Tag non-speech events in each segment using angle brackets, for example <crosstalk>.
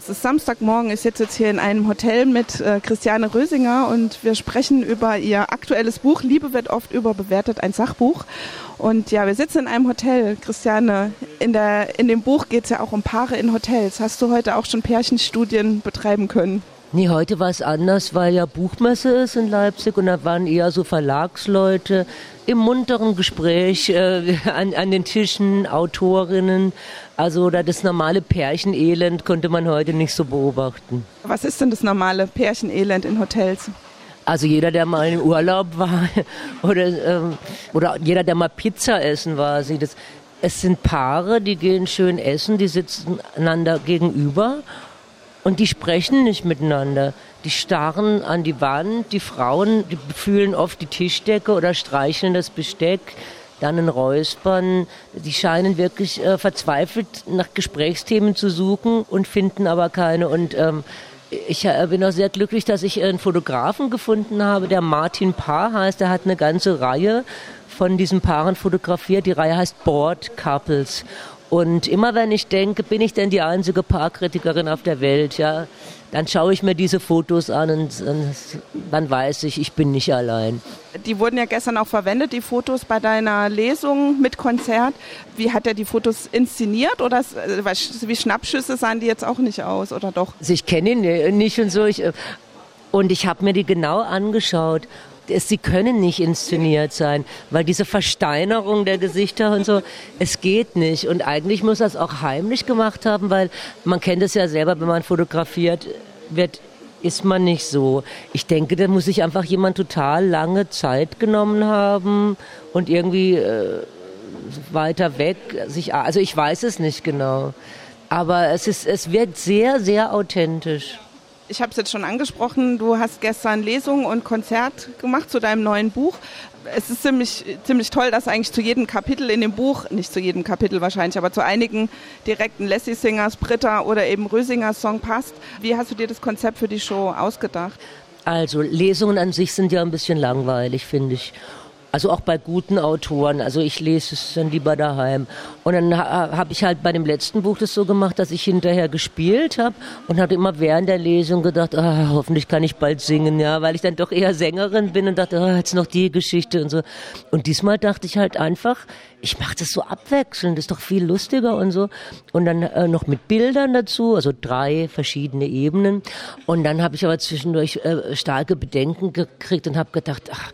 Es ist Samstagmorgen, ich sitze jetzt hier in einem Hotel mit äh, Christiane Rösinger und wir sprechen über ihr aktuelles Buch Liebe wird oft überbewertet, ein Sachbuch. Und ja, wir sitzen in einem Hotel. Christiane, in, der, in dem Buch geht es ja auch um Paare in Hotels. Hast du heute auch schon Pärchenstudien betreiben können? Nee, heute war es anders, weil ja Buchmesse ist in Leipzig und da waren eher so Verlagsleute im munteren Gespräch äh, <laughs> an, an den Tischen, Autorinnen. Also da das normale Pärchenelend konnte man heute nicht so beobachten. Was ist denn das normale Pärchenelend in Hotels? Also jeder, der mal im Urlaub war <laughs> oder, ähm, oder jeder, der mal Pizza essen war, sieht es. Es sind Paare, die gehen schön essen, die sitzen einander gegenüber und die sprechen nicht miteinander. Die starren an die Wand. Die Frauen die fühlen oft die Tischdecke oder streicheln das Besteck. Dann ein Räuspern. Die scheinen wirklich äh, verzweifelt nach Gesprächsthemen zu suchen und finden aber keine. Und ähm, ich äh, bin auch sehr glücklich, dass ich einen Fotografen gefunden habe, der Martin Paar heißt. Der hat eine ganze Reihe von diesen Paaren fotografiert. Die Reihe heißt Board Couples. Und immer wenn ich denke, bin ich denn die einzige Paarkritikerin auf der Welt, ja, dann schaue ich mir diese Fotos an und, und, dann weiß ich, ich bin nicht allein. Die wurden ja gestern auch verwendet, die Fotos bei deiner Lesung mit Konzert. Wie hat er die Fotos inszeniert oder wie Schnappschüsse sahen die jetzt auch nicht aus oder doch? Also ich kenne ihn nicht und so. Ich, und ich habe mir die genau angeschaut sie können nicht inszeniert sein, weil diese Versteinerung der Gesichter und so, es geht nicht. Und eigentlich muss es auch heimlich gemacht haben, weil man kennt es ja selber, wenn man fotografiert wird, ist man nicht so. Ich denke, da muss sich einfach jemand total lange Zeit genommen haben und irgendwie äh, weiter weg sich, also ich weiß es nicht genau. Aber es ist, es wird sehr, sehr authentisch. Ich habe es jetzt schon angesprochen, du hast gestern Lesung und Konzert gemacht zu deinem neuen Buch. Es ist ziemlich, ziemlich toll, dass eigentlich zu jedem Kapitel in dem Buch, nicht zu jedem Kapitel wahrscheinlich, aber zu einigen direkten Lassie Singers, Britta oder eben Rösingers Song passt. Wie hast du dir das Konzept für die Show ausgedacht? Also Lesungen an sich sind ja ein bisschen langweilig, finde ich. Also auch bei guten Autoren. Also ich lese es dann lieber daheim. Und dann ha, habe ich halt bei dem letzten Buch das so gemacht, dass ich hinterher gespielt habe und hatte immer während der Lesung gedacht, ah, hoffentlich kann ich bald singen, ja, weil ich dann doch eher Sängerin bin und dachte, ah, jetzt noch die Geschichte und so. Und diesmal dachte ich halt einfach, ich mache das so abwechselnd, ist doch viel lustiger und so. Und dann äh, noch mit Bildern dazu, also drei verschiedene Ebenen. Und dann habe ich aber zwischendurch äh, starke Bedenken gekriegt und habe gedacht, ach,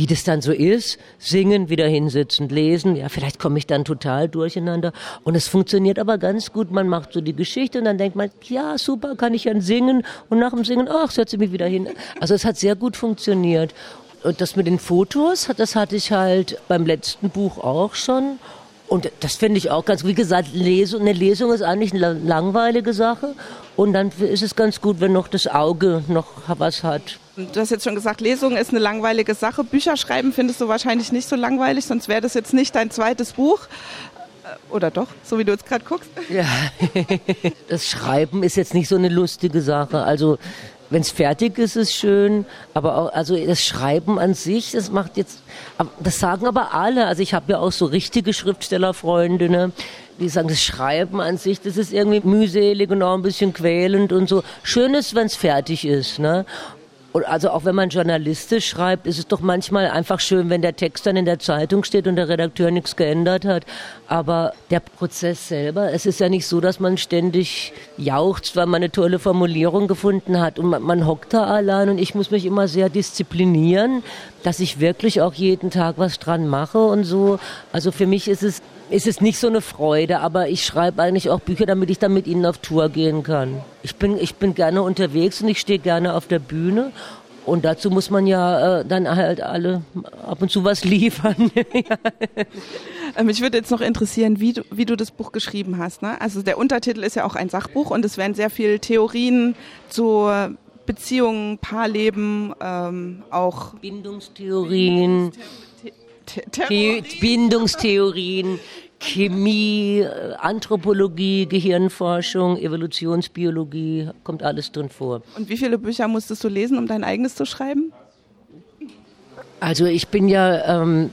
wie das dann so ist, singen, wieder hinsitzen, lesen, ja, vielleicht komme ich dann total durcheinander. Und es funktioniert aber ganz gut. Man macht so die Geschichte und dann denkt man, ja, super, kann ich dann singen. Und nach dem Singen, ach, setze mich wieder hin. Also es hat sehr gut funktioniert. Und das mit den Fotos, das hatte ich halt beim letzten Buch auch schon. Und das finde ich auch ganz, wie gesagt, Lesung, eine Lesung ist eigentlich eine langweilige Sache. Und dann ist es ganz gut, wenn noch das Auge noch was hat. Du hast jetzt schon gesagt, Lesung ist eine langweilige Sache. Bücher schreiben findest du wahrscheinlich nicht so langweilig, sonst wäre das jetzt nicht dein zweites Buch. Äh, oder doch, so wie du jetzt gerade guckst? <laughs> Ja, das Schreiben ist jetzt nicht so eine lustige Sache. Also wenn es fertig ist, ist schön, aber auch, also das Schreiben an sich, das macht jetzt, das sagen aber alle. Also ich habe ja auch so richtige Schriftstellerfreundinnen, die sagen, das Schreiben an sich, das ist irgendwie mühselig und auch ein bisschen quälend und so. Schön ist, wenn es fertig ist, ne? Also auch wenn man journalistisch schreibt, ist es doch manchmal einfach schön, wenn der Text dann in der Zeitung steht und der Redakteur nichts geändert hat. Aber der Prozess selber, es ist ja nicht so, dass man ständig jauchzt, weil man eine tolle Formulierung gefunden hat und man, man hockt da allein und ich muss mich immer sehr disziplinieren, dass ich wirklich auch jeden Tag was dran mache und so. Also für mich ist es ist es nicht so eine Freude, aber ich schreibe eigentlich auch Bücher, damit ich dann mit ihnen auf Tour gehen kann. Ich bin, ich bin gerne unterwegs und ich stehe gerne auf der Bühne und dazu muss man ja äh, dann halt alle ab und zu was liefern. <laughs> Ähm, mich würde jetzt noch interessieren, wie du, wie du das Buch geschrieben hast. Ne? Also der Untertitel ist ja auch ein Sachbuch und es werden sehr viele Theorien zu Beziehungen, Paarleben, ähm, auch Bindungstheorien. The Bindungstheorien, Chemie, Anthropologie, Gehirnforschung, Evolutionsbiologie, kommt alles drin vor. Und wie viele Bücher musstest du lesen, um dein eigenes zu schreiben? Also ich bin ja, ähm,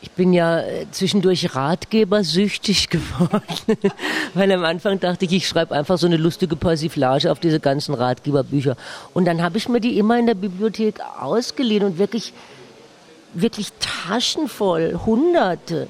ich bin ja äh, zwischendurch Ratgebersüchtig <laughs> geworden, weil am Anfang dachte ich, ich schreibe einfach so eine lustige Persiflage auf diese ganzen Ratgeberbücher. Und dann habe ich mir die immer in der Bibliothek ausgeliehen und wirklich, wirklich taschenvoll, hunderte,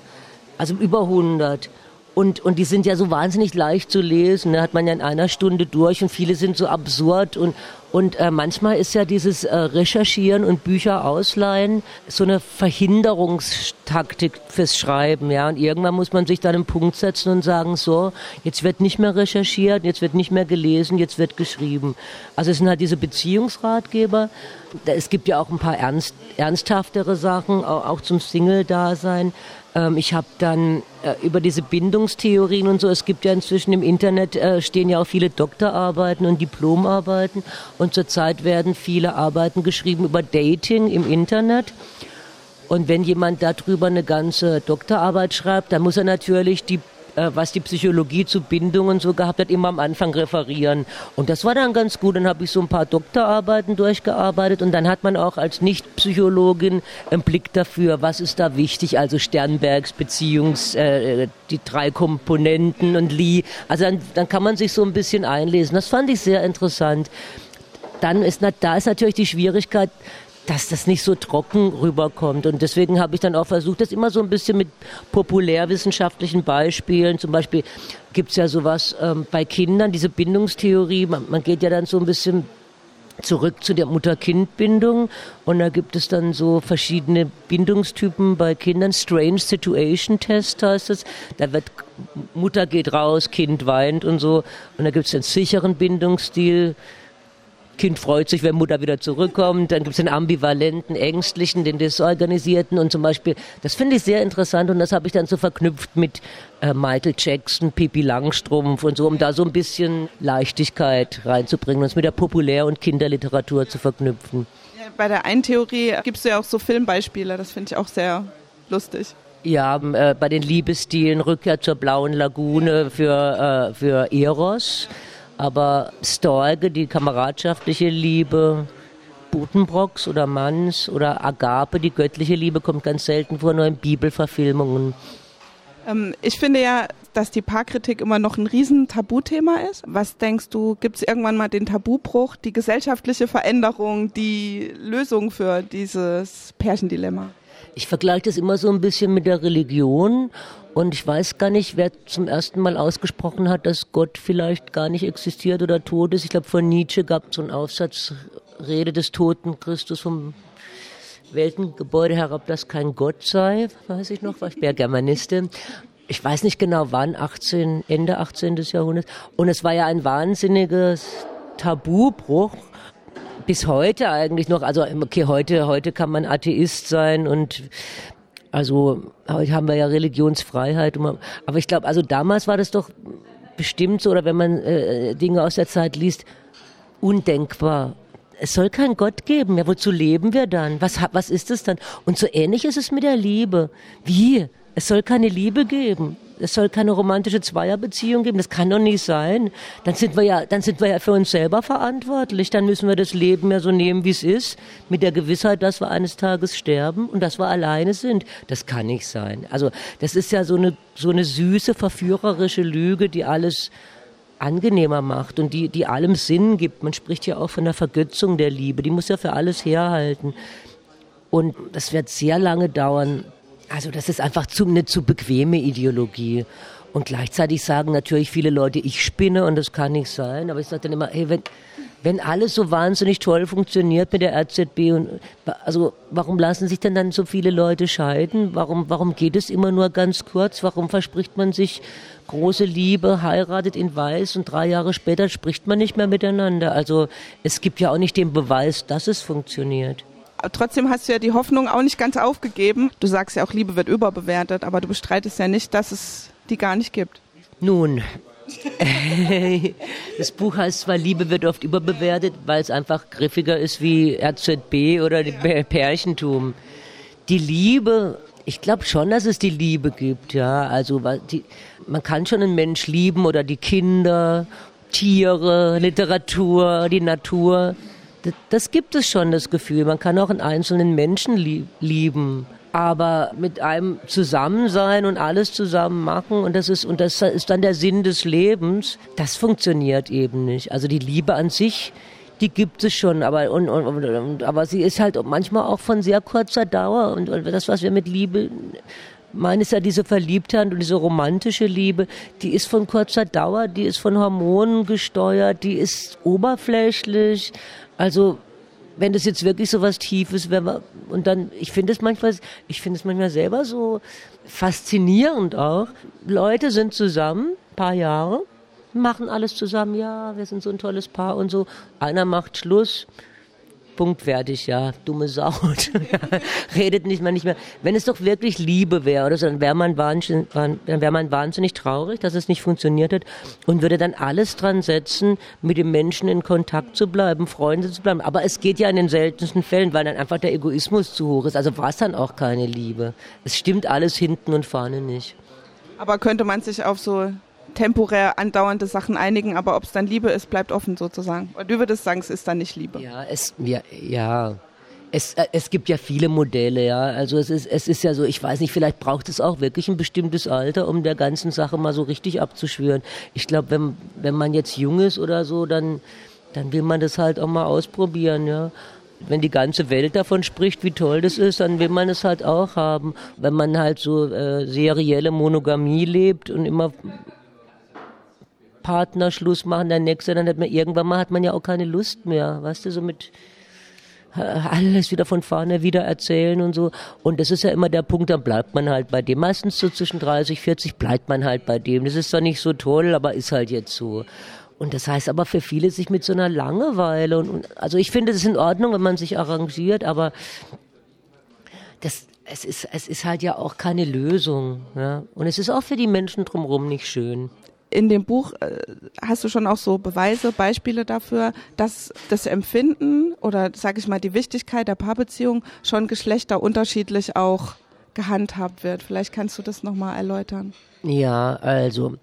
also über hundert. Und, und die sind ja so wahnsinnig leicht zu lesen. Da hat man ja in einer Stunde durch und viele sind so absurd und, und äh, manchmal ist ja dieses äh, Recherchieren und Bücher ausleihen so eine Verhinderungstaktik fürs Schreiben, ja. Und irgendwann muss man sich dann einen Punkt setzen und sagen, so, jetzt wird nicht mehr recherchiert, jetzt wird nicht mehr gelesen, jetzt wird geschrieben. Also es sind halt diese Beziehungsratgeber. Es gibt ja auch ein paar ernst, ernsthaftere Sachen, auch, auch zum Single-Dasein. Ähm, ich habe dann äh, über diese Bindungstheorien und so, es gibt ja inzwischen im Internet, äh, stehen ja auch viele Doktorarbeiten und Diplomarbeiten und zurzeit werden viele Arbeiten geschrieben über Dating im Internet. Und wenn jemand darüber eine ganze Doktorarbeit schreibt, dann muss er natürlich die äh, was die Psychologie zu Bindungen so gehabt hat, immer am Anfang referieren. Und das war dann ganz gut. Dann habe ich so ein paar Doktorarbeiten durchgearbeitet und dann hat man auch als Nicht-Psychologin einen Blick dafür, was ist da wichtig. Also Sternbergs Beziehungs, äh, die drei Komponenten und Lee. Also dann, dann kann man sich so ein bisschen einlesen. Das fand ich sehr interessant. Dann ist, da ist natürlich die Schwierigkeit, dass das nicht so trocken rüberkommt. Und deswegen habe ich dann auch versucht, das immer so ein bisschen mit populärwissenschaftlichen Beispielen. Zum Beispiel gibt es ja sowas ähm, bei Kindern, diese Bindungstheorie. Man, man geht ja dann so ein bisschen zurück zu der Mutter-Kind-Bindung und da gibt es dann so verschiedene Bindungstypen bei Kindern. Strange Situation Test heißt es. Da wird Mutter geht raus, Kind weint und so. Und da gibt es den sicheren Bindungsstil Kind freut sich, wenn Mutter wieder zurückkommt. Dann gibt es den ambivalenten, ängstlichen, den desorganisierten und zum Beispiel, das finde ich sehr interessant und das habe ich dann so verknüpft mit äh, Michael Jackson, Pippi Langstrumpf und so, um da so ein bisschen Leichtigkeit reinzubringen und es mit der Populär- und Kinderliteratur zu verknüpfen. Ja, bei der einen Theorie gibst du ja auch so Filmbeispiele, das finde ich auch sehr lustig. Ja, äh, bei den Liebesstilen Rückkehr zur blauen Lagune für, äh, für Eros. Aber Storge, die kameradschaftliche Liebe, Butenbrocks oder Manns oder Agape, die göttliche Liebe, kommt ganz selten vor, nur in Bibelverfilmungen. Ähm, ich finde ja, dass die Paarkritik immer noch ein riesen Tabuthema ist. Was denkst du, gibt es irgendwann mal den Tabubruch, die gesellschaftliche Veränderung, die Lösung für dieses Pärchendilemma? Ich vergleiche das immer so ein bisschen mit der Religion und ich weiß gar nicht, wer zum ersten Mal ausgesprochen hat, dass Gott vielleicht gar nicht existiert oder tot ist. Ich glaube, von Nietzsche gab es so einen Aufsatz, Rede des toten Christus vom Weltengebäude herab, dass kein Gott sei, weiß ich noch, weil ich wäre Germanistin. Ich weiß nicht genau wann, 18, Ende 18. Jahrhunderts. Und es war ja ein wahnsinniges Tabubruch bis heute eigentlich noch, also okay, heute, heute kann man Atheist sein und also heute haben wir ja Religionsfreiheit. Aber ich glaube, also damals war das doch bestimmt so, oder wenn man äh, Dinge aus der Zeit liest, undenkbar. Es soll keinen Gott geben. Ja, wozu leben wir dann? Was, was ist es dann? Und so ähnlich ist es mit der Liebe. Wie? Es soll keine Liebe geben es soll keine romantische Zweierbeziehung geben. Das kann doch nicht sein. Dann sind wir ja, dann sind wir ja für uns selber verantwortlich. Dann müssen wir das Leben ja so nehmen, wie es ist, mit der Gewissheit, dass wir eines Tages sterben und dass wir alleine sind. Das kann nicht sein. Also, das ist ja so eine, so eine süße, verführerische Lüge, die alles angenehmer macht und die, die allem Sinn gibt. Man spricht ja auch von der Vergötzung der Liebe. Die muss ja für alles herhalten. Und das wird sehr lange dauern, also das ist einfach zu, eine zu bequeme Ideologie. Und gleichzeitig sagen natürlich viele Leute, ich spinne und das kann nicht sein. Aber ich sage dann immer, hey, wenn, wenn alles so wahnsinnig toll funktioniert mit der RZB und also warum lassen sich denn dann so viele Leute scheiden? Warum, warum geht es immer nur ganz kurz? Warum verspricht man sich große Liebe, heiratet in Weiß und drei Jahre später spricht man nicht mehr miteinander? Also es gibt ja auch nicht den Beweis, dass es funktioniert trotzdem hast du ja die Hoffnung auch nicht ganz aufgegeben. Du sagst ja auch, Liebe wird überbewertet, aber du bestreitest ja nicht, dass es die gar nicht gibt. Nun, <laughs> das Buch heißt zwar Liebe wird oft überbewertet, weil es einfach griffiger ist wie RZB oder ja. Pärchentum. Die Liebe, ich glaube schon, dass es die Liebe gibt, ja. Also die, man kann schon einen Mensch lieben oder die Kinder, Tiere, Literatur, die Natur das gibt es schon, das Gefühl. Man kann auch einen einzelnen Menschen lieben. aber mit einem zusammen sein und alles zusammen machen und das ist und das ist dann der Sinn des Lebens, das funktioniert eben nicht. Also die Liebe an sich, die gibt es schon, aber und, und, und, aber sie ist halt manchmal auch von sehr kurzer Dauer und, und das was wir mit Liebe meinen ist ja diese Verliebtheit und diese romantische Liebe, die ist von kurzer Dauer, die ist von Hormonen gesteuert, die ist oberflächlich. Also wenn das jetzt wirklich so was Tiefes wäre, und dann, ich finde es manchmal, ich finde es manchmal selber so faszinierend auch. Leute sind zusammen, paar Jahre, machen alles zusammen, ja, wir sind so ein tolles Paar und so. Einer macht Schluss, Punkt fertig, ja, dumme Sau. <laughs> Redet nicht mal nicht mehr. Wenn es doch wirklich Liebe wäre oder so, dann wäre man wahnsinnig, dann wäre man wahnsinnig traurig, dass es nicht funktioniert hat und würde dann alles dran setzen, mit dem Menschen in Kontakt zu bleiben, Freunde zu bleiben. Aber es geht ja in den seltensten Fällen, weil dann einfach der Egoismus zu hoch ist. Also war es dann auch keine Liebe. Es stimmt alles hinten und vorne nicht. Aber könnte man sich auf so temporär andauernde Sachen einigen, aber ob es dann Liebe ist, bleibt offen sozusagen. Und du würdest sagen, es ist dann nicht Liebe. Ja, es, ja, ja. Es, äh, es gibt ja viele Modelle, ja. Also es ist, es ist ja so, ich weiß nicht, vielleicht braucht es auch wirklich ein bestimmtes Alter, um der ganzen Sache mal so richtig abzuschwören. Ich glaube, wenn, wenn man jetzt jung ist oder so, dann, dann will man das halt auch mal ausprobieren, ja wenn die ganze Welt davon spricht, wie toll das ist, dann will man es halt auch haben. Wenn man halt so äh, serielle Monogamie lebt und immer Partner Schluss machen, der nächste, dann hat man irgendwann mal hat man ja auch keine Lust mehr, weißt du, so mit äh, alles wieder von vorne wieder erzählen und so. Und das ist ja immer der Punkt, dann bleibt man halt bei dem. Meistens so zwischen 30, 40 bleibt man halt bei dem. Das ist zwar nicht so toll, aber ist halt jetzt so. Und das heißt aber für viele sich mit so einer Langeweile und, und also ich finde es in Ordnung, wenn man sich arrangiert, aber das, es ist, es ist halt ja auch keine Lösung. Ja? Und es ist auch für die Menschen drumherum nicht schön in dem Buch äh, hast du schon auch so Beweise, Beispiele dafür, dass das Empfinden oder sage ich mal die Wichtigkeit der Paarbeziehung schon geschlechterunterschiedlich auch gehandhabt wird. Vielleicht kannst du das nochmal erläutern. Ja, also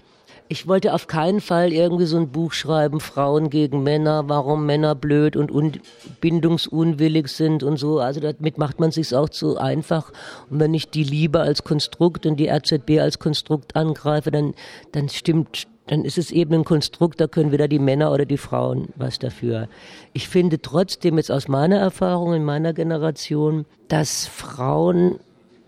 ich wollte auf keinen Fall irgendwie so ein Buch schreiben, Frauen gegen Männer, warum Männer blöd und un bindungsunwillig sind und so. Also damit macht man sich auch zu einfach. Und wenn ich die Liebe als Konstrukt und die RZB als Konstrukt angreife, dann, dann stimmt dann ist es eben ein Konstrukt, da können weder die Männer oder die Frauen was dafür. Ich finde trotzdem jetzt aus meiner Erfahrung in meiner Generation, dass Frauen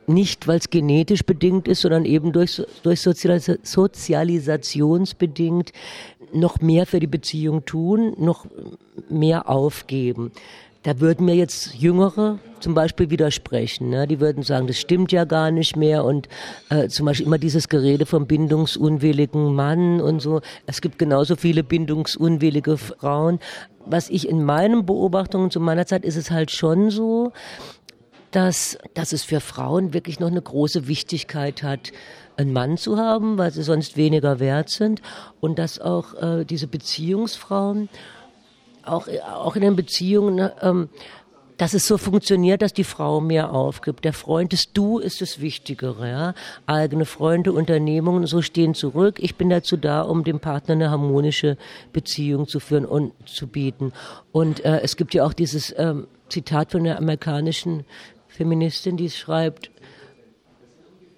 nicht, weil es genetisch bedingt ist, sondern eben durch, durch Sozialis sozialisationsbedingt noch mehr für die Beziehung tun, noch mehr aufgeben. Da würden mir jetzt Jüngere zum Beispiel widersprechen. Ne? Die würden sagen, das stimmt ja gar nicht mehr und äh, zum Beispiel immer dieses Gerede vom bindungsunwilligen Mann und so. Es gibt genauso viele bindungsunwillige Frauen. Was ich in meinen Beobachtungen zu meiner Zeit ist es halt schon so, dass, dass es für Frauen wirklich noch eine große Wichtigkeit hat, einen Mann zu haben, weil sie sonst weniger wert sind und dass auch äh, diese Beziehungsfrauen auch, auch in den Beziehungen, ähm, dass es so funktioniert, dass die Frau mehr aufgibt. Der Freund, das Du ist das Wichtigere. Ja? Eigene Freunde, Unternehmungen, so stehen zurück. Ich bin dazu da, um dem Partner eine harmonische Beziehung zu führen und zu bieten. Und äh, es gibt ja auch dieses ähm, Zitat von der amerikanischen Feministin, die schreibt,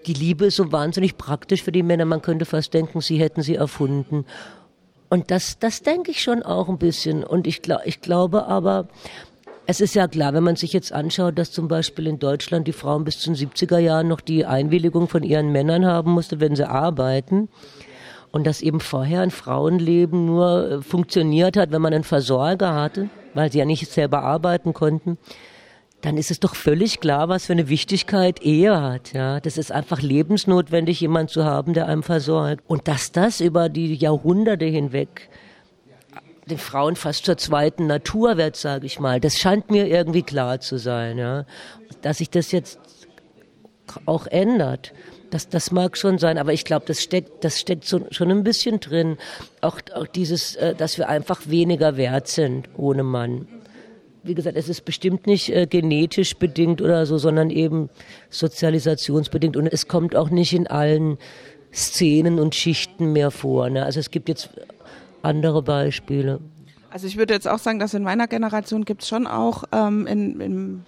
die Liebe ist so wahnsinnig praktisch für die Männer, man könnte fast denken, sie hätten sie erfunden. Und das, das denke ich schon auch ein bisschen. Und ich, ich glaube aber, es ist ja klar, wenn man sich jetzt anschaut, dass zum Beispiel in Deutschland die Frauen bis zu den 70er Jahren noch die Einwilligung von ihren Männern haben musste, wenn sie arbeiten. Und dass eben vorher ein Frauenleben nur äh, funktioniert hat, wenn man einen Versorger hatte, weil sie ja nicht selber arbeiten konnten dann ist es doch völlig klar, was für eine Wichtigkeit Ehe hat. Ja, das ist einfach lebensnotwendig, jemand zu haben, der einem versorgt. Und dass das über die Jahrhunderte hinweg den Frauen fast zur zweiten Natur wird, sage ich mal. Das scheint mir irgendwie klar zu sein, ja, dass sich das jetzt auch ändert. Das, das mag schon sein, aber ich glaube, das steckt, das steckt so, schon ein bisschen drin. Auch, auch dieses, äh, dass wir einfach weniger wert sind ohne Mann wie gesagt, es ist bestimmt nicht äh, genetisch bedingt oder so, sondern eben sozialisationsbedingt. Und es kommt auch nicht in allen Szenen und Schichten mehr vor. Ne? Also es gibt jetzt andere Beispiele. Also ich würde jetzt auch sagen, dass in meiner Generation gibt es schon auch ähm, in, in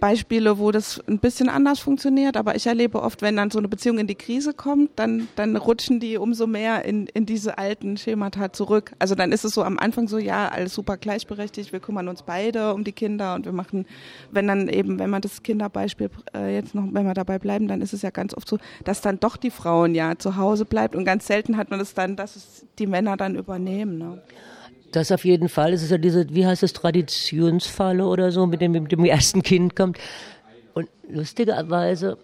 Beispiele, wo das ein bisschen anders funktioniert, aber ich erlebe oft, wenn dann so eine Beziehung in die Krise kommt, dann, dann rutschen die umso mehr in, in diese alten Schemata zurück. Also dann ist es so am Anfang so, ja, alles super gleichberechtigt, wir kümmern uns beide um die Kinder und wir machen, wenn dann eben, wenn man das Kinderbeispiel äh, jetzt noch, wenn wir dabei bleiben, dann ist es ja ganz oft so, dass dann doch die Frauen ja zu Hause bleibt und ganz selten hat man das dann, dass es die Männer dann übernehmen. Ne? Das auf jeden Fall. Es ist ja diese, wie heißt es, Traditionsfalle oder so, mit dem, mit dem ersten Kind kommt. Und lustigerweise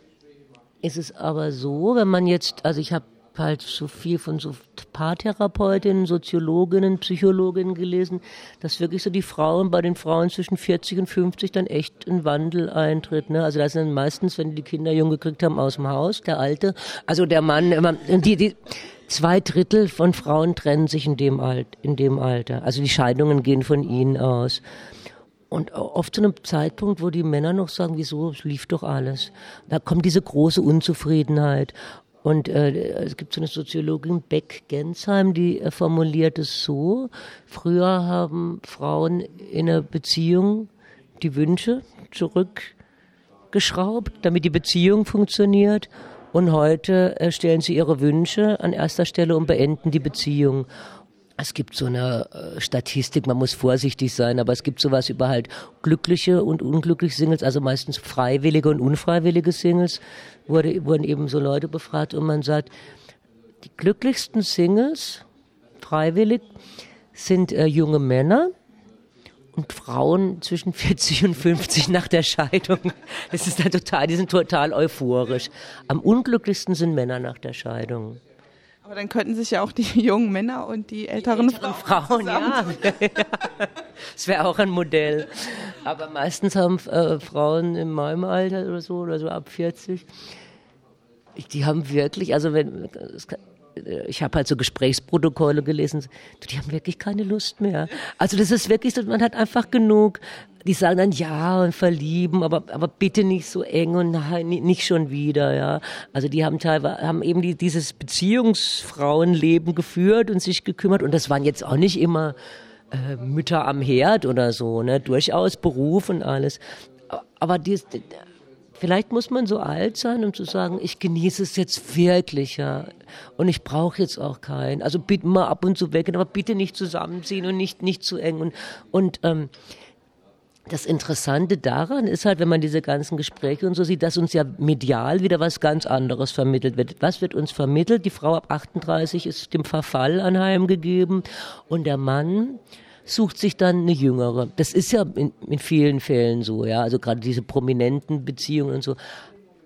ist es aber so, wenn man jetzt, also ich habe halt so viel von so Paartherapeutinnen, Soziologinnen, Psychologinnen gelesen, dass wirklich so die Frauen bei den Frauen zwischen 40 und 50 dann echt ein Wandel eintritt. Ne? Also das sind meistens, wenn die Kinder jung gekriegt haben, aus dem Haus, der Alte, also der Mann, die, die, Zwei Drittel von Frauen trennen sich in dem, Alt, in dem Alter. Also die Scheidungen gehen von ihnen aus. Und oft zu einem Zeitpunkt, wo die Männer noch sagen, wieso, es lief doch alles. Da kommt diese große Unzufriedenheit. Und äh, es gibt so eine Soziologin, Beck Gensheim, die äh, formuliert es so, früher haben Frauen in einer Beziehung die Wünsche zurückgeschraubt, damit die Beziehung funktioniert. Und heute äh, stellen sie ihre Wünsche an erster Stelle und beenden die Beziehung. Es gibt so eine äh, Statistik, man muss vorsichtig sein, aber es gibt sowas über halt glückliche und unglückliche Singles, also meistens freiwillige und unfreiwillige Singles, wurde, wurden eben so Leute befragt und man sagt, die glücklichsten Singles, freiwillig, sind äh, junge Männer, und Frauen zwischen <laughs> 40 und 50 nach der Scheidung. Das ist dann total, die sind total euphorisch. Am unglücklichsten sind Männer nach der Scheidung. Aber dann könnten sich ja auch die <laughs> jungen Männer und die älteren, die älteren Frauen, Frauen ja. Das wäre auch ein Modell. Aber meistens haben äh, Frauen in meinem Alter oder so, oder so ab 40, die haben wirklich, also wenn, ich habe halt so Gesprächsprotokolle gelesen, die haben wirklich keine Lust mehr. Also das ist wirklich so, man hat einfach genug. Die sagen dann ja und verlieben, aber aber bitte nicht so eng und nein, nicht schon wieder, ja. Also die haben teilweise haben eben die, dieses Beziehungsfrauenleben geführt und sich gekümmert und das waren jetzt auch nicht immer äh, Mütter am Herd oder so, ne, durchaus Beruf und alles. Aber dies, Vielleicht muss man so alt sein, um zu sagen, ich genieße es jetzt wirklich, ja. Und ich brauche jetzt auch keinen. Also bitte mal ab und zu weg, aber bitte nicht zusammenziehen und nicht, nicht zu eng. Und, und ähm, das Interessante daran ist halt, wenn man diese ganzen Gespräche und so sieht, dass uns ja medial wieder was ganz anderes vermittelt wird. Was wird uns vermittelt? Die Frau ab 38 ist dem Verfall anheimgegeben und der Mann sucht sich dann eine jüngere. Das ist ja in, in vielen Fällen so, ja, also gerade diese prominenten Beziehungen und so.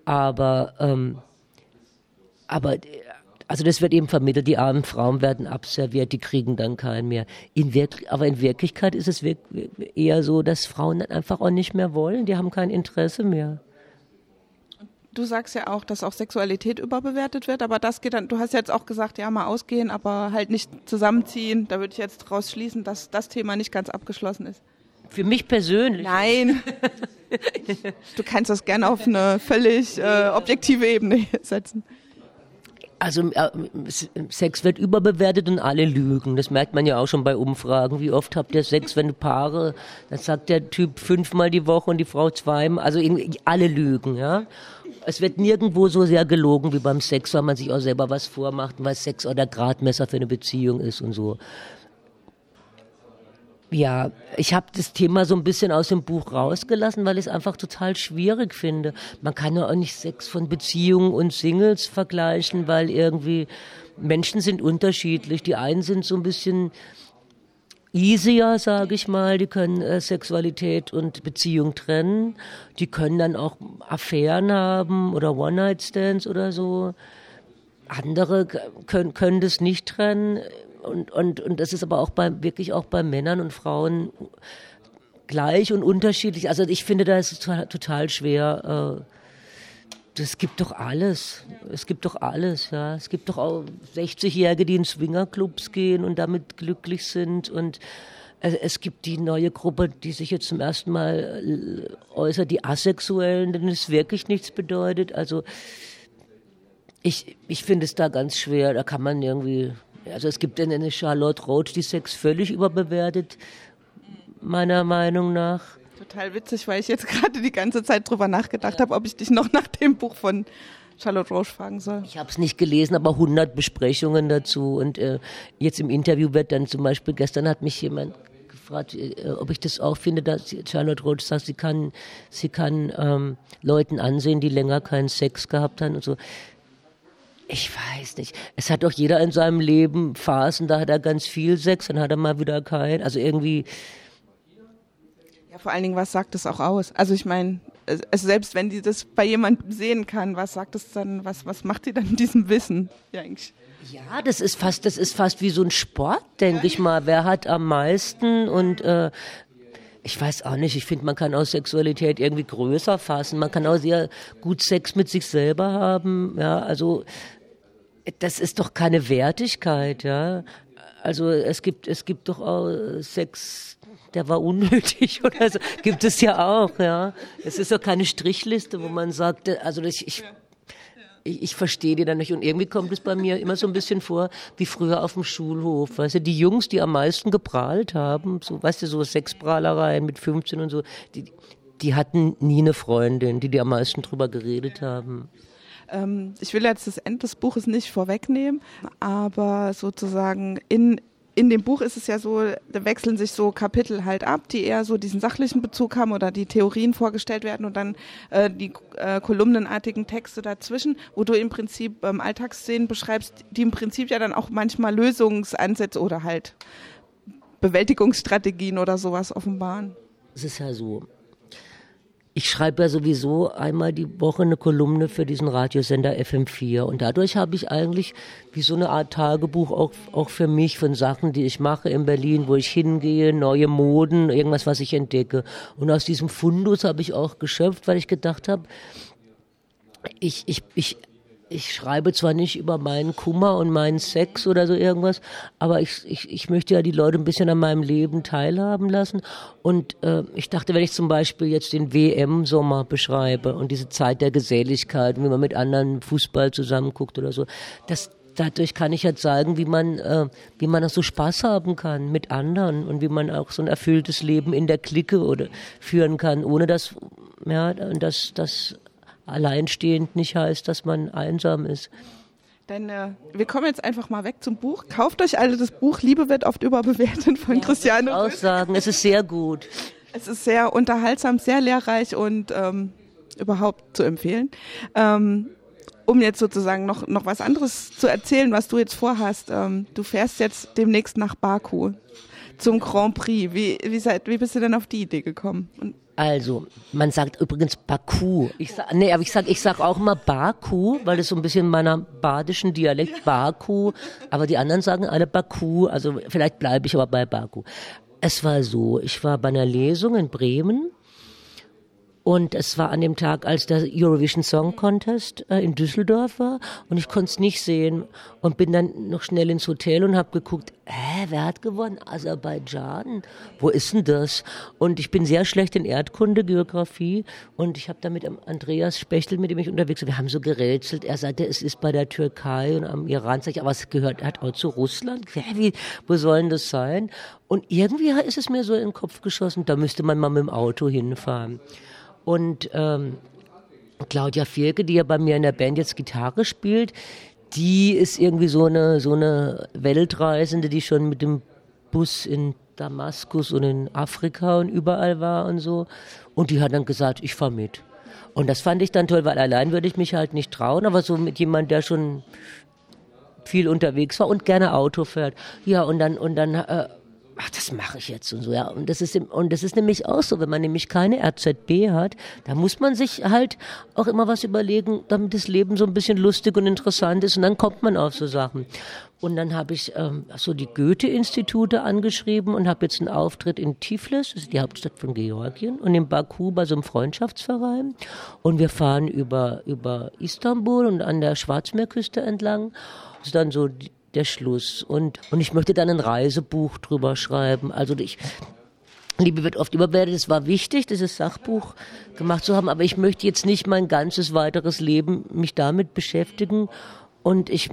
Aber, ähm, aber, also das wird eben vermittelt, die armen Frauen werden abserviert, die kriegen dann keinen mehr. In aber in Wirklichkeit ist es eher so, dass Frauen dann einfach auch nicht mehr wollen, die haben kein Interesse mehr. Du sagst ja auch, dass auch Sexualität überbewertet wird, aber das geht dann, du hast jetzt auch gesagt, ja, mal ausgehen, aber halt nicht zusammenziehen. Da würde ich jetzt draus schließen, dass das Thema nicht ganz abgeschlossen ist. Für mich persönlich? Nein. <laughs> du kannst das gerne auf eine völlig äh, objektive Ebene <laughs> setzen. Also äh, Sex wird überbewertet und alle lügen. Das merkt man ja auch schon bei Umfragen. Wie oft habt ihr Sex, <laughs> wenn Paare, dann sagt der Typ fünfmal die Woche und die Frau zweimal. Also alle lügen, ja. Es wird nirgendwo so sehr gelogen wie beim Sex, weil man sich auch selber was vormacht, weil Sex oder Gradmesser für eine Beziehung ist und so. Ja, ich habe das Thema so ein bisschen aus dem Buch rausgelassen, weil ich es einfach total schwierig finde. Man kann ja auch nicht Sex von Beziehungen und Singles vergleichen, weil irgendwie Menschen sind unterschiedlich. Die einen sind so ein bisschen easier, sage ich mal. Die können äh, Sexualität und Beziehung trennen. Die können dann auch Affären haben oder One-Night-Stands oder so. Andere können, können das nicht trennen und, und, und das ist aber auch bei, wirklich auch bei Männern und Frauen gleich und unterschiedlich. Also ich finde, da ist es total schwer. Äh, es gibt doch alles. Es gibt doch alles, ja. Es gibt doch auch 60-Jährige, die in Swingerclubs gehen und damit glücklich sind und es gibt die neue Gruppe, die sich jetzt zum ersten Mal äh, äußert, die Asexuellen, denen es wirklich nichts bedeutet. Also ich, ich finde es da ganz schwer. Da kann man irgendwie also es gibt eine Charlotte Roach, die Sex völlig überbewertet, meiner Meinung nach. Total witzig, weil ich jetzt gerade die ganze Zeit drüber nachgedacht ja. habe, ob ich dich noch nach dem Buch von Charlotte Roche fragen soll. Ich habe es nicht gelesen, aber 100 Besprechungen dazu. Und äh, jetzt im Interview wird dann zum Beispiel, gestern hat mich jemand gefragt, äh, ob ich das auch finde, dass Charlotte Roche sagt, sie kann, sie kann ähm, Leuten ansehen, die länger keinen Sex gehabt haben und so. Ich weiß nicht. Es hat doch jeder in seinem Leben Phasen, da hat er ganz viel Sex, dann hat er mal wieder keinen. Also irgendwie. Ja, vor allen Dingen, was sagt es auch aus? Also ich meine, also selbst wenn die das bei jemandem sehen kann, was sagt es dann, was, was macht sie dann in diesem Wissen? Ja, eigentlich. Ja, das ist fast, das ist fast wie so ein Sport, denke ja. ich mal. Wer hat am meisten und äh, ich weiß auch nicht, ich finde, man kann auch Sexualität irgendwie größer fassen. Man kann auch sehr gut Sex mit sich selber haben. Ja, also das ist doch keine Wertigkeit, ja. Also es gibt, es gibt doch auch Sex, der war unnötig <laughs> oder so. Gibt es ja auch, ja. Es ist doch keine Strichliste, wo man sagt, also ich, ich ich, ich verstehe die dann nicht. Und irgendwie kommt es bei mir immer so ein bisschen vor, wie früher auf dem Schulhof. Weißt du, die Jungs, die am meisten geprahlt haben, so, weißt du, so Sexprahlereien mit 15 und so, die, die hatten nie eine Freundin, die die am meisten drüber geredet haben. Ähm, ich will jetzt das Ende des Buches nicht vorwegnehmen, aber sozusagen in in dem Buch ist es ja so, da wechseln sich so Kapitel halt ab, die eher so diesen sachlichen Bezug haben oder die Theorien vorgestellt werden und dann äh, die äh, kolumnenartigen Texte dazwischen, wo du im Prinzip ähm, Alltagsszenen beschreibst, die im Prinzip ja dann auch manchmal Lösungsansätze oder halt Bewältigungsstrategien oder sowas offenbaren. Es ist ja so, ich schreibe ja sowieso einmal die Woche eine Kolumne für diesen Radiosender FM4 und dadurch habe ich eigentlich wie so eine Art Tagebuch auch, auch für mich von Sachen, die ich mache in Berlin, wo ich hingehe, neue Moden, irgendwas, was ich entdecke. Und aus diesem Fundus habe ich auch geschöpft, weil ich gedacht habe, ich, ich, ich ich schreibe zwar nicht über meinen Kummer und meinen Sex oder so irgendwas, aber ich, ich, ich möchte ja die Leute ein bisschen an meinem Leben teilhaben lassen. Und äh, ich dachte, wenn ich zum Beispiel jetzt den WM-Sommer beschreibe und diese Zeit der Geselligkeit, wie man mit anderen Fußball zusammenguckt oder so, das, dadurch kann ich ja zeigen, wie man, äh, wie man auch so Spaß haben kann mit anderen und wie man auch so ein erfülltes Leben in der Clique oder führen kann, ohne dass ja, dass, dass alleinstehend nicht heißt, dass man einsam ist. Denn äh, wir kommen jetzt einfach mal weg zum Buch. Kauft euch alle das Buch Liebe wird oft überbewertet von ja, Christiane. Aussagen, es ist sehr gut. Es ist sehr unterhaltsam, sehr lehrreich und ähm, überhaupt zu empfehlen. Ähm, um jetzt sozusagen noch, noch was anderes zu erzählen, was du jetzt vorhast. Ähm, du fährst jetzt demnächst nach Baku zum Grand Prix. Wie, wie, seid, wie bist du denn auf die Idee gekommen? Und also, man sagt übrigens Baku. Ich sag, nee, aber ich sag, ich sag auch immer Baku, weil das so ein bisschen meiner badischen Dialekt Baku, aber die anderen sagen alle Baku, also vielleicht bleibe ich aber bei Baku. Es war so, ich war bei einer Lesung in Bremen und es war an dem Tag, als der Eurovision Song Contest äh, in Düsseldorf war. Und ich konnte es nicht sehen. Und bin dann noch schnell ins Hotel und habe geguckt, hä, wer hat gewonnen? Aserbaidschan? Wo ist denn das? Und ich bin sehr schlecht in Erdkunde, Geografie. Und ich habe da mit Andreas Spechtel, mit dem ich unterwegs war, wir haben so gerätselt. Er sagte, es ist bei der Türkei und am Iran. Sag ich, aber es gehört hat auch zu Russland. Wie, wo soll denn das sein? Und irgendwie ist es mir so in den Kopf geschossen, da müsste man mal mit dem Auto hinfahren. Und ähm, Claudia Vierke, die ja bei mir in der Band jetzt Gitarre spielt, die ist irgendwie so eine, so eine Weltreisende, die schon mit dem Bus in Damaskus und in Afrika und überall war und so. Und die hat dann gesagt, ich fahr mit. Und das fand ich dann toll, weil allein würde ich mich halt nicht trauen, aber so mit jemand, der schon viel unterwegs war und gerne Auto fährt. Ja, und dann, und dann äh, ach, das mache ich jetzt und so, ja. Und das ist, und das ist nämlich auch so, wenn man nämlich keine RZB hat, da muss man sich halt auch immer was überlegen, damit das Leben so ein bisschen lustig und interessant ist und dann kommt man auf so Sachen. Und dann habe ich ähm, so die Goethe-Institute angeschrieben und habe jetzt einen Auftritt in Tiflis, das ist die Hauptstadt von Georgien, und in Baku bei so einem Freundschaftsverein. Und wir fahren über, über Istanbul und an der Schwarzmeerküste entlang. Das ist dann so die, der Schluss. Und, und ich möchte dann ein Reisebuch drüber schreiben. Also ich, Liebe wird oft überbewertet. Es war wichtig, dieses Sachbuch gemacht zu haben, aber ich möchte jetzt nicht mein ganzes weiteres Leben mich damit beschäftigen. Und ich,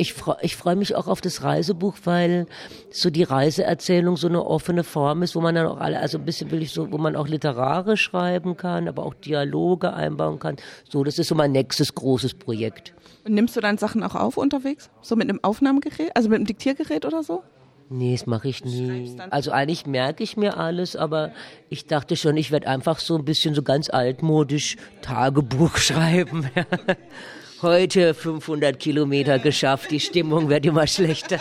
ich freue ich freu mich auch auf das Reisebuch, weil so die Reiseerzählung so eine offene Form ist, wo man dann auch alle, also ein bisschen will ich so, wo man auch literarisch schreiben kann, aber auch Dialoge einbauen kann. So, das ist so mein nächstes großes Projekt. Und nimmst du dann Sachen auch auf unterwegs? So mit einem Aufnahmegerät, also mit einem Diktiergerät oder so? Nee, das mache ich nie. Also eigentlich merke ich mir alles, aber ich dachte schon, ich werde einfach so ein bisschen so ganz altmodisch Tagebuch <laughs> schreiben. Heute 500 Kilometer geschafft, die Stimmung wird immer schlechter.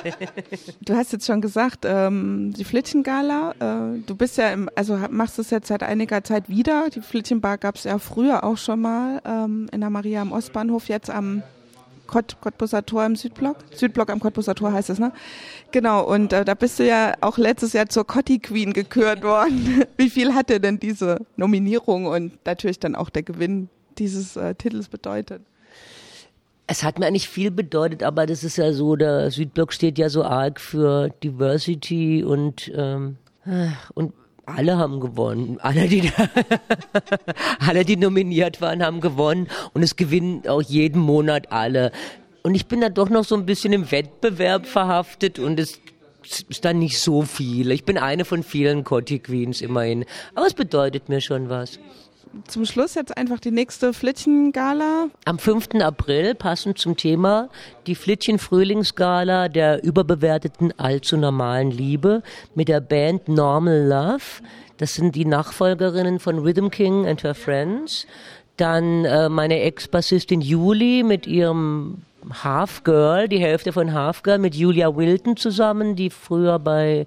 Du hast jetzt schon gesagt, ähm, die Flittchengala, äh, du bist ja, im, also machst es jetzt seit einiger Zeit wieder. Die Flittchenbar gab es ja früher auch schon mal ähm, in der Maria am Ostbahnhof, jetzt am Kott, Cottbuser Tor im Südblock. Südblock am Cottbuser Tor heißt es, ne? Genau, und äh, da bist du ja auch letztes Jahr zur Cotti Queen gekürt worden. <laughs> Wie viel hat dir denn diese Nominierung und natürlich dann auch der Gewinn dieses äh, Titels bedeutet? Es hat mir eigentlich viel bedeutet, aber das ist ja so, der Südblock steht ja so arg für Diversity und, ähm, und alle haben gewonnen. Alle, die, <laughs> alle, die nominiert waren, haben gewonnen. Und es gewinnen auch jeden Monat alle. Und ich bin da doch noch so ein bisschen im Wettbewerb verhaftet und es ist dann nicht so viel. Ich bin eine von vielen Cotti Queens immerhin. Aber es bedeutet mir schon was zum Schluss jetzt einfach die nächste Flittchen-Gala. Am 5. April, passend zum Thema, die Flittchen-Frühlingsgala der überbewerteten allzu normalen Liebe mit der Band Normal Love. Das sind die Nachfolgerinnen von Rhythm King and Her Friends. Dann äh, meine Ex-Bassistin Julie mit ihrem Half Girl, die Hälfte von Half Girl, mit Julia Wilton zusammen, die früher bei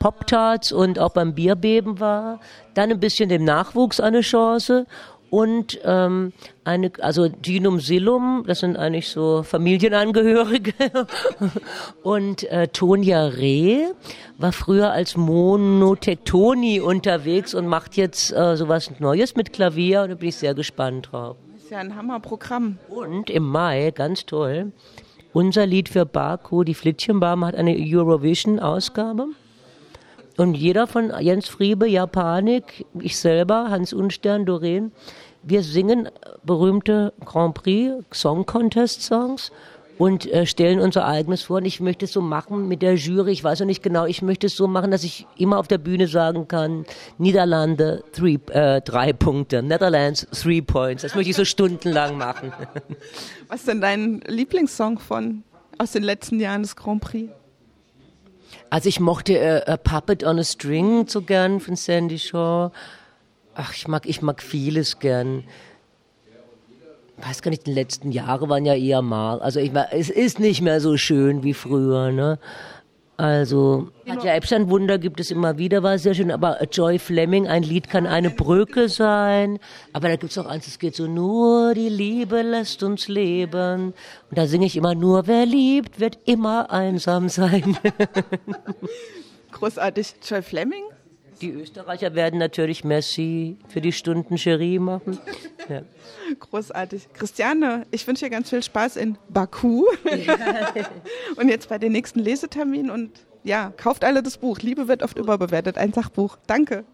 Pop-Tarts und auch beim Bierbeben war. Dann ein bisschen dem Nachwuchs eine Chance und ähm, eine, also Dinum Silum, das sind eigentlich so Familienangehörige. <laughs> und äh, Tonja Reh war früher als Monotektoni unterwegs und macht jetzt äh, sowas Neues mit Klavier und da bin ich sehr gespannt drauf. Das ist ja ein Hammerprogramm. Und im Mai, ganz toll, unser Lied für Baku, die Flittchenbar, hat eine Eurovision-Ausgabe. Und jeder von Jens Friebe, Japanik, ich selber, Hans Unstern, Doreen, wir singen berühmte Grand Prix Song Contest Songs und äh, stellen unser eigenes vor. Und ich möchte es so machen mit der Jury. Ich weiß noch nicht genau. Ich möchte es so machen, dass ich immer auf der Bühne sagen kann: Niederlande three, äh, drei Punkte, Netherlands three points. Das möchte ich so stundenlang machen. Was ist denn dein Lieblingssong von aus den letzten Jahren des Grand Prix? Also ich mochte äh, A Puppet on a String so gern von Sandy Shaw. Ach, ich mag, ich mag vieles gern. Ich weiß gar nicht, die letzten Jahre waren ja eher mal. Also ich es ist nicht mehr so schön wie früher, ne? Also, Katja Epstein Wunder gibt es immer wieder, war sehr schön, aber Joy Fleming, ein Lied kann eine Brücke sein, aber da gibt es auch eins, es geht so, nur die Liebe lässt uns leben. Und da singe ich immer nur, wer liebt, wird immer einsam sein. <laughs> Großartig. Joy Fleming? Die Österreicher werden natürlich Messi für die Stunden Cherie machen. Ja. Großartig. Christiane, ich wünsche dir ganz viel Spaß in Baku ja. <laughs> und jetzt bei den nächsten Leseterminen und ja, kauft alle das Buch. Liebe wird oft überbewertet, ein Sachbuch. Danke.